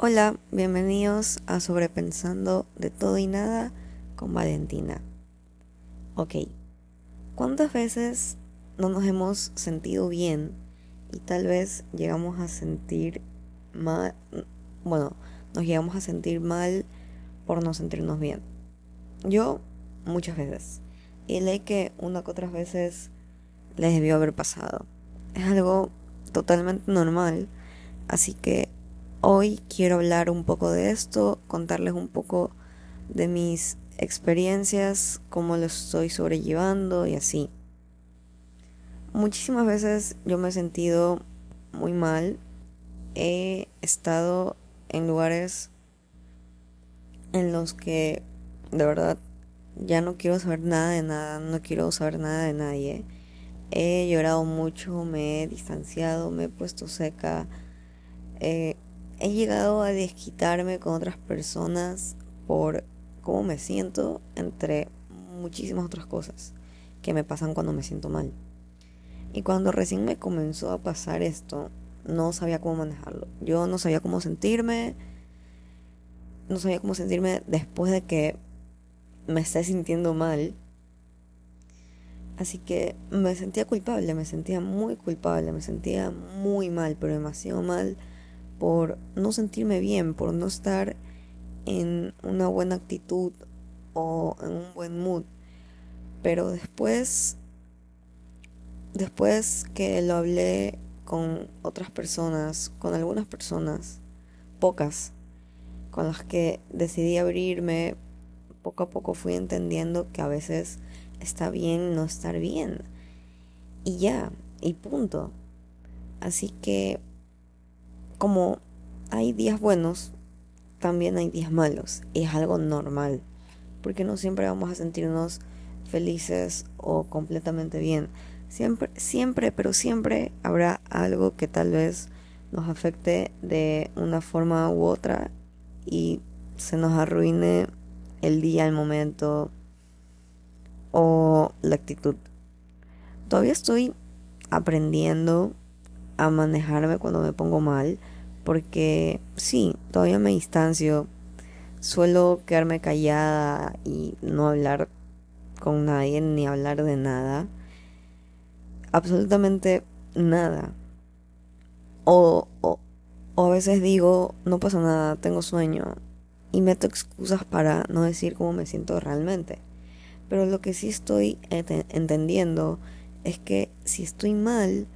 Hola, bienvenidos a Sobrepensando de todo y nada con Valentina. Ok, ¿cuántas veces no nos hemos sentido bien y tal vez llegamos a sentir mal, bueno, nos llegamos a sentir mal por no sentirnos bien? Yo muchas veces. Y leí que una que otras veces les debió haber pasado. Es algo totalmente normal, así que Hoy quiero hablar un poco de esto, contarles un poco de mis experiencias, cómo lo estoy sobrellevando y así. Muchísimas veces yo me he sentido muy mal. He estado en lugares en los que de verdad ya no quiero saber nada de nada, no quiero saber nada de nadie. He llorado mucho, me he distanciado, me he puesto seca. Eh, he llegado a desquitarme con otras personas por cómo me siento, entre muchísimas otras cosas que me pasan cuando me siento mal. Y cuando recién me comenzó a pasar esto, no sabía cómo manejarlo. Yo no sabía cómo sentirme, no sabía cómo sentirme después de que me esté sintiendo mal. Así que me sentía culpable, me sentía muy culpable, me sentía muy mal, pero demasiado mal por no sentirme bien, por no estar en una buena actitud o en un buen mood. Pero después, después que lo hablé con otras personas, con algunas personas, pocas, con las que decidí abrirme, poco a poco fui entendiendo que a veces está bien no estar bien. Y ya, y punto. Así que como hay días buenos, también hay días malos. Es algo normal. Porque no siempre vamos a sentirnos felices o completamente bien. Siempre, siempre, pero siempre habrá algo que tal vez nos afecte de una forma u otra y se nos arruine el día, el momento o la actitud. Todavía estoy aprendiendo a manejarme cuando me pongo mal, porque sí, todavía me distancio, suelo quedarme callada y no hablar con nadie ni hablar de nada, absolutamente nada. O, o, a veces digo, no pasa nada, tengo sueño y meto excusas para no decir cómo me siento realmente. Pero lo que sí estoy entendiendo es que si estoy mal,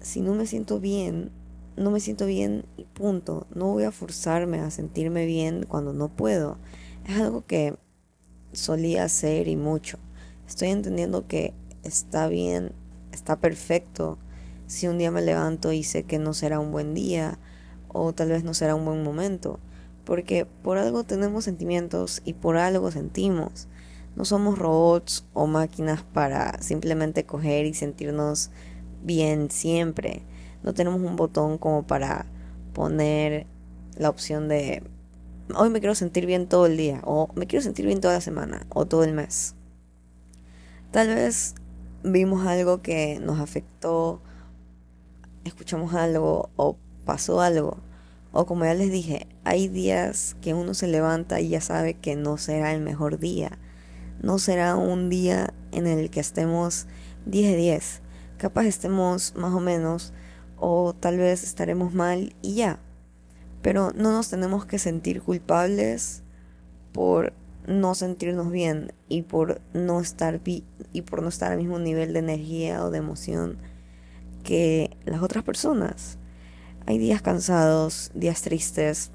si no me siento bien, no me siento bien y punto. No voy a forzarme a sentirme bien cuando no puedo. Es algo que solía hacer y mucho. Estoy entendiendo que está bien, está perfecto si un día me levanto y sé que no será un buen día o tal vez no será un buen momento. Porque por algo tenemos sentimientos y por algo sentimos. No somos robots o máquinas para simplemente coger y sentirnos bien siempre. No tenemos un botón como para poner la opción de hoy me quiero sentir bien todo el día o me quiero sentir bien toda la semana o todo el mes. Tal vez vimos algo que nos afectó, escuchamos algo o pasó algo. O como ya les dije, hay días que uno se levanta y ya sabe que no será el mejor día. No será un día en el que estemos 10 de 10 capaz estemos más o menos o tal vez estaremos mal y ya. Pero no nos tenemos que sentir culpables por no sentirnos bien y por no estar y por no estar al mismo nivel de energía o de emoción que las otras personas. Hay días cansados, días tristes,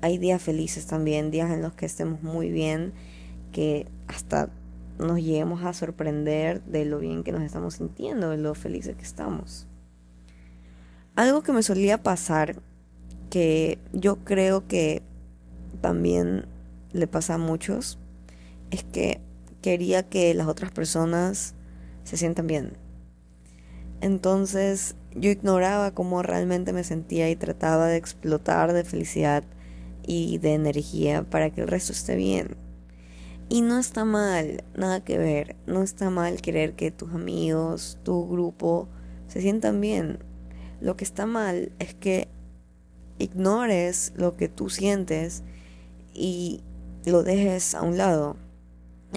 hay días felices también, días en los que estemos muy bien, que hasta nos lleguemos a sorprender de lo bien que nos estamos sintiendo, de lo felices que estamos. Algo que me solía pasar, que yo creo que también le pasa a muchos, es que quería que las otras personas se sientan bien. Entonces yo ignoraba cómo realmente me sentía y trataba de explotar de felicidad y de energía para que el resto esté bien. Y no está mal, nada que ver. No está mal querer que tus amigos, tu grupo se sientan bien. Lo que está mal es que ignores lo que tú sientes y lo dejes a un lado.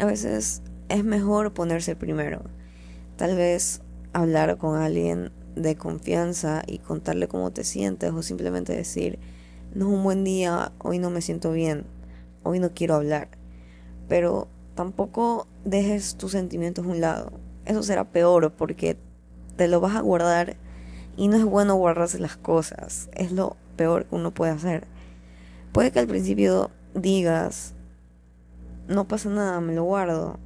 A veces es mejor ponerse primero. Tal vez hablar con alguien de confianza y contarle cómo te sientes o simplemente decir, no es un buen día, hoy no me siento bien, hoy no quiero hablar. Pero tampoco dejes tus sentimientos a un lado. Eso será peor porque te lo vas a guardar y no es bueno guardarse las cosas. Es lo peor que uno puede hacer. Puede que al principio digas, no pasa nada, me lo guardo.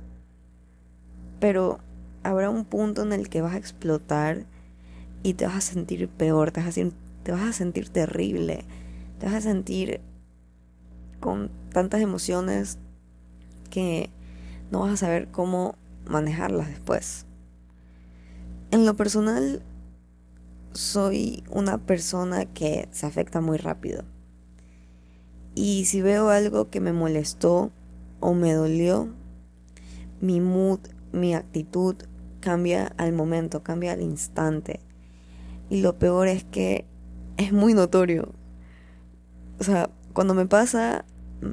Pero habrá un punto en el que vas a explotar y te vas a sentir peor, te vas a, sentir, te vas a sentir terrible, te vas a sentir con tantas emociones no vas a saber cómo manejarlas después. En lo personal, soy una persona que se afecta muy rápido. Y si veo algo que me molestó o me dolió, mi mood, mi actitud cambia al momento, cambia al instante. Y lo peor es que es muy notorio. O sea, cuando me pasa,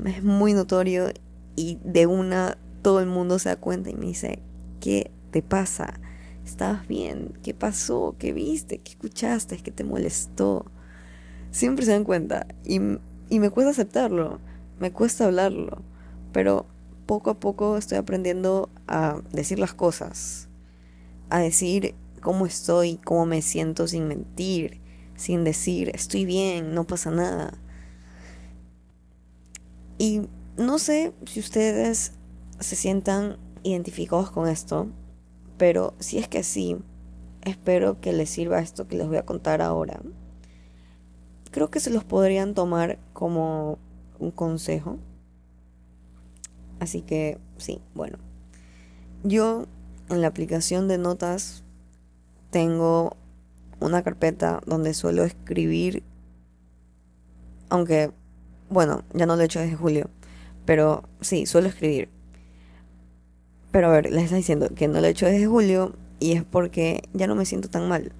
es muy notorio y de una todo el mundo se da cuenta y me dice, ¿qué te pasa? ¿Estabas bien? ¿Qué pasó? ¿Qué viste? ¿Qué escuchaste? ¿Qué te molestó? Siempre se dan cuenta y, y me cuesta aceptarlo, me cuesta hablarlo, pero poco a poco estoy aprendiendo a decir las cosas, a decir cómo estoy, cómo me siento sin mentir, sin decir estoy bien, no pasa nada. Y no sé si ustedes se sientan identificados con esto, pero si es que sí, espero que les sirva esto que les voy a contar ahora. Creo que se los podrían tomar como un consejo. Así que sí, bueno. Yo en la aplicación de notas tengo una carpeta donde suelo escribir, aunque, bueno, ya no lo he hecho desde julio, pero sí, suelo escribir. Pero a ver, les está diciendo que no lo he hecho desde julio y es porque ya no me siento tan mal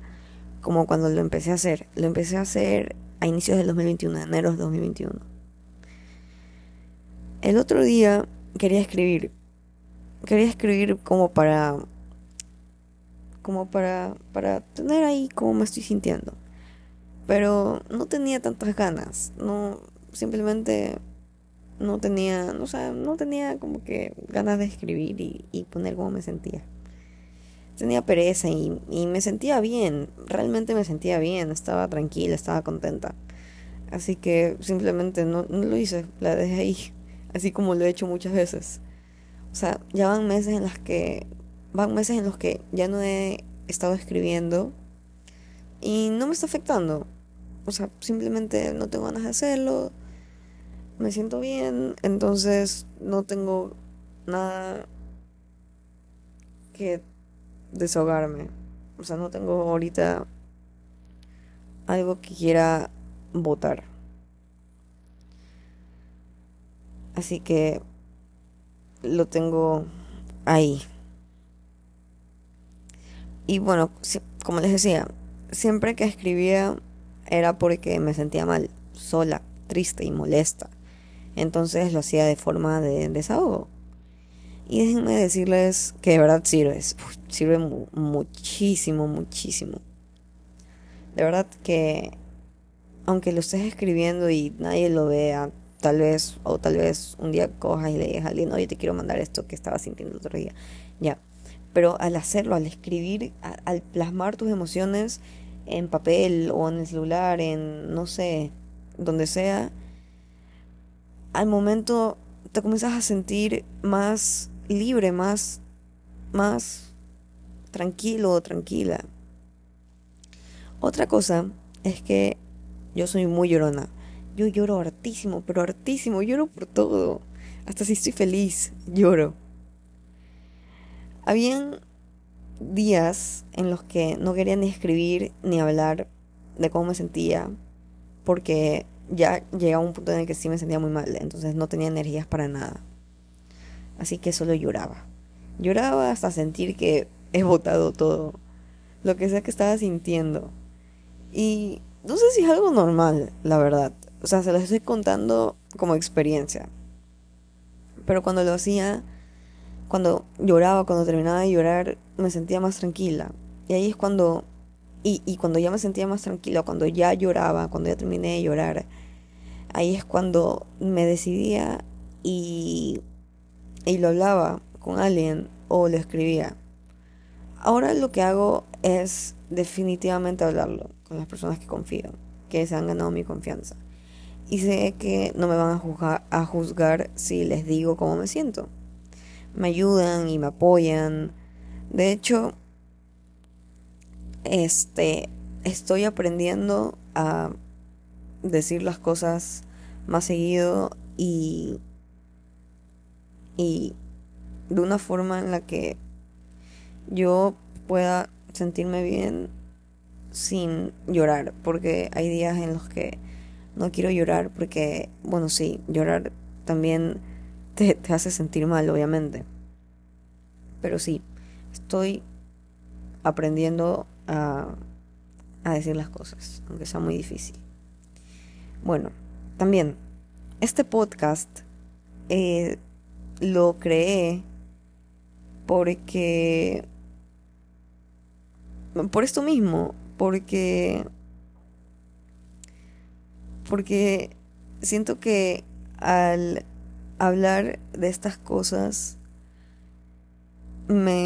como cuando lo empecé a hacer. Lo empecé a hacer a inicios del 2021, enero del 2021. El otro día quería escribir. Quería escribir como para como para para tener ahí cómo me estoy sintiendo. Pero no tenía tantas ganas, no simplemente no tenía, no, o no tenía como que ganas de escribir y, poner cómo me sentía. Tenía pereza y, y, me sentía bien, realmente me sentía bien, estaba tranquila, estaba contenta. Así que simplemente no, no lo hice, la dejé ahí, así como lo he hecho muchas veces. O sea, ya van meses en las que, van meses en los que ya no he estado escribiendo y no me está afectando. O sea, simplemente no tengo ganas de hacerlo me siento bien, entonces no tengo nada que desahogarme. O sea, no tengo ahorita algo que quiera votar. Así que lo tengo ahí. Y bueno, como les decía, siempre que escribía era porque me sentía mal, sola, triste y molesta. Entonces lo hacía de forma de desahogo. Y déjenme decirles que de verdad sirve. Sirve muchísimo, muchísimo. De verdad que aunque lo estés escribiendo y nadie lo vea, tal vez, o tal vez un día cojas y le digas a alguien, oye, te quiero mandar esto que estaba sintiendo el otro día. Ya. Pero al hacerlo, al escribir, al plasmar tus emociones en papel o en el celular, en, no sé, donde sea, al momento te comienzas a sentir más libre, más, más tranquilo o tranquila. Otra cosa es que yo soy muy llorona. Yo lloro hartísimo, pero hartísimo, lloro por todo. Hasta si estoy feliz, lloro. Habían días en los que no quería ni escribir ni hablar de cómo me sentía, porque ya llegaba un punto en el que sí me sentía muy mal, entonces no tenía energías para nada. Así que solo lloraba. Lloraba hasta sentir que he botado todo, lo que sea que estaba sintiendo. Y no sé si es algo normal, la verdad. O sea, se lo estoy contando como experiencia. Pero cuando lo hacía, cuando lloraba, cuando terminaba de llorar, me sentía más tranquila. Y ahí es cuando, y, cuando ya me sentía más tranquila, cuando ya lloraba, cuando ya terminé de llorar, ahí es cuando me decidía y, y lo hablaba con alguien o lo escribía. Ahora lo que hago es definitivamente hablarlo con las personas que confío, que se han ganado mi confianza. Y sé que no me van a juzgar, a juzgar si les digo cómo me siento. Me ayudan y me apoyan. De hecho, este, estoy aprendiendo a decir las cosas más seguido y, y de una forma en la que yo pueda sentirme bien sin llorar, porque hay días en los que no quiero llorar porque, bueno, sí, llorar también te, te hace sentir mal, obviamente. Pero sí, estoy aprendiendo a, decir las cosas, aunque sea muy difícil. Bueno, también, este podcast eh, lo creé porque... Por esto mismo, porque... Porque siento que al hablar de estas cosas me,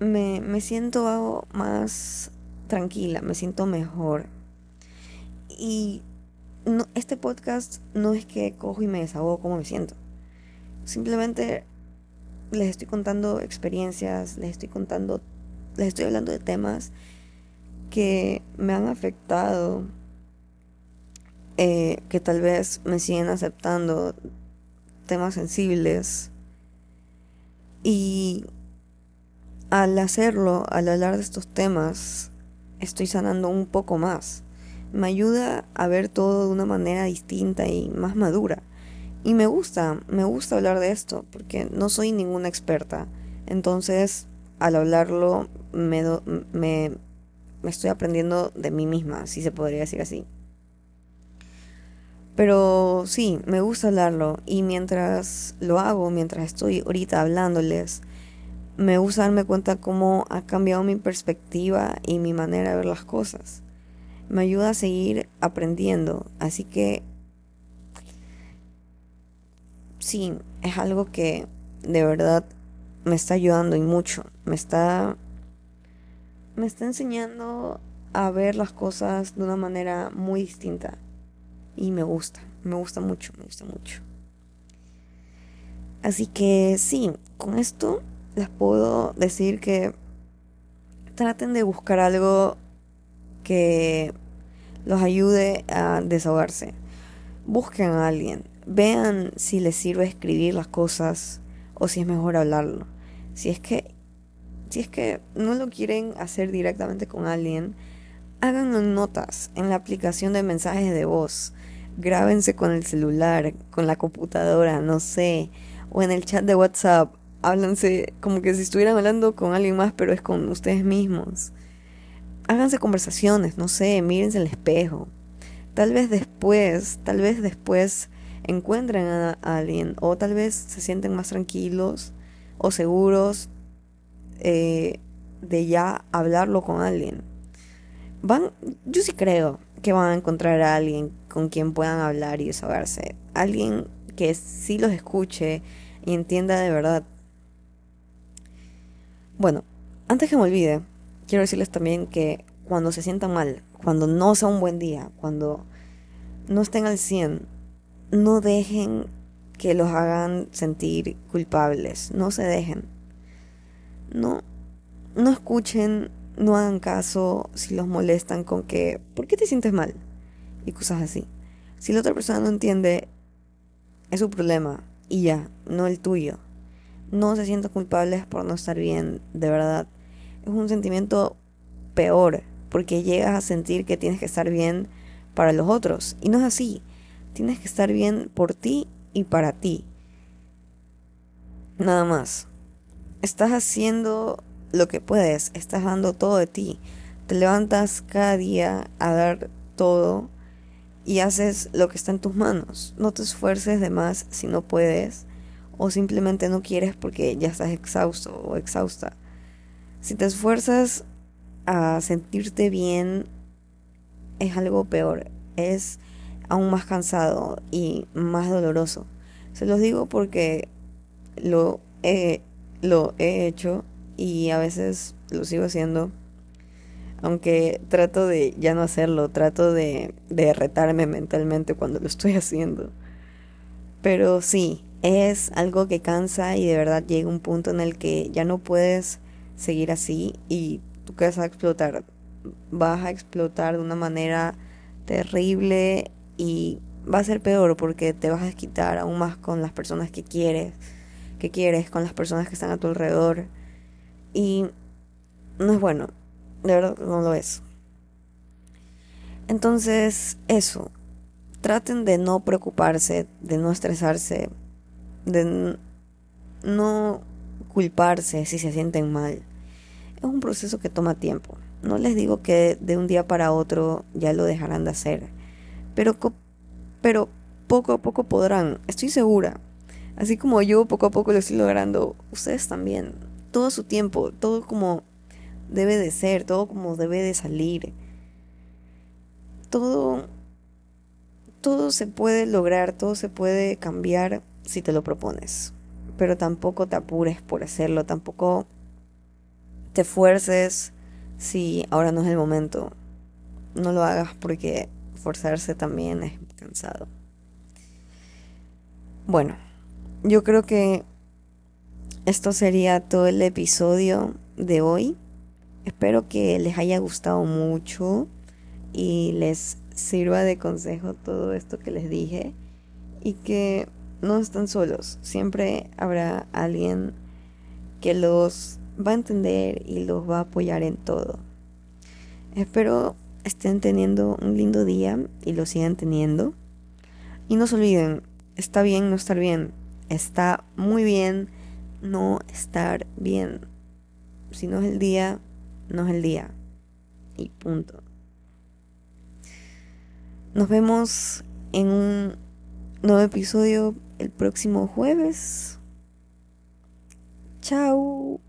me, me siento más tranquila, me siento mejor. Y no, este podcast no es que cojo y me desahogo como me siento. Simplemente les estoy contando experiencias, les estoy contando, les estoy hablando de temas que me han afectado, eh, que tal vez me siguen aceptando, temas sensibles. Y al hacerlo, al hablar de estos temas, estoy sanando un poco más. Me ayuda a ver todo de una manera distinta y más madura. Y me gusta, me gusta hablar de esto, porque no soy ninguna experta. Entonces, al hablarlo, me, me, me estoy aprendiendo de mí misma, si se podría decir así. Pero sí, me gusta hablarlo y mientras lo hago, mientras estoy ahorita hablándoles, me gusta darme cuenta cómo ha cambiado mi perspectiva y mi manera de ver las cosas. Me ayuda a seguir aprendiendo, así que sí, es algo que de verdad me está ayudando y mucho. Me está me está enseñando a ver las cosas de una manera muy distinta y me gusta, me gusta mucho, me gusta mucho. Así que sí, con esto les puedo decir que traten de buscar algo que los ayude a desahogarse. Busquen a alguien, vean si les sirve escribir las cosas o si es mejor hablarlo. Si es que si es que no lo quieren hacer directamente con alguien, háganlo en notas en la aplicación de mensajes de voz. Grábense con el celular, con la computadora, no sé, o en el chat de WhatsApp. Háblanse como que si estuvieran hablando con alguien más, pero es con ustedes mismos. Háganse conversaciones, no sé, mírense el espejo. Tal vez después, tal vez después encuentren a, alguien o tal vez se sienten más tranquilos o seguros eh, de ya hablarlo con alguien. Van, yo sí creo que van a encontrar a alguien con quien puedan hablar y desahogarse. Alguien que sí los escuche y entienda de verdad. Bueno, antes que me olvide, quiero decirles también que cuando se sientan mal, cuando no sea un buen día, cuando no estén al 100, no dejen que los hagan sentir culpables, no se dejen. No, no escuchen, no hagan caso si los molestan con que, ¿por qué te sientes mal? Y cosas así. Si la otra persona no entiende, es su problema y ya, no el tuyo. No se sientan culpables por no estar bien, de verdad. Es un sentimiento peor, porque llegas a sentir que tienes que estar bien para los otros. Y no es así. Tienes que estar bien por ti y para ti. Nada más. Estás haciendo lo que puedes, estás dando todo de ti. te levantas cada día a dar todo y haces lo que está en tus manos. No te esfuerces de más si no puedes o simplemente no quieres porque ya estás exhausto o exhausta. Si te esfuerzas a sentirte bien, es algo peor. Es aún más cansado y más doloroso. Se los digo porque lo he, lo he hecho y a veces lo sigo haciendo. Aunque trato de ya no hacerlo, trato de, de retarme mentalmente cuando lo estoy haciendo. Pero sí, es algo que cansa y de verdad llega un punto en el que ya no puedes seguir así y tú que vas a explotar. Vas a explotar de una manera terrible y va a ser peor porque te vas a desquitar aún más con las personas que quieres, que quieres, con las personas que están a tu alrededor. Y no es bueno, de verdad no lo es. Entonces, eso, traten de no preocuparse, de no estresarse, de no culparse si se sienten mal. Es un proceso que toma tiempo. No les digo que de un día para otro ya lo dejarán de hacer, pero, pero poco a poco podrán, estoy segura. Así como yo poco a poco lo estoy logrando, ustedes también. Todo su tiempo, todo como debe de ser, todo como debe de salir. Todo todo se puede lograr, todo se puede cambiar si te lo propones. Pero tampoco te apures por hacerlo, tampoco te fuerces si ahora no es el momento. No lo hagas porque forzarse también es cansado. Bueno, yo creo que esto sería todo el episodio de hoy. Espero que les haya gustado mucho y les sirva de consejo todo esto que les dije y que no están solos. Siempre habrá alguien que los va a entender y los va a apoyar en todo. Espero estén teniendo un lindo día y lo sigan teniendo. Y no se olviden, está bien no estar bien. Está muy bien no estar bien. Si no es el día, no es el día. Y punto. Nos vemos en un nuevo episodio el próximo jueves. Chao.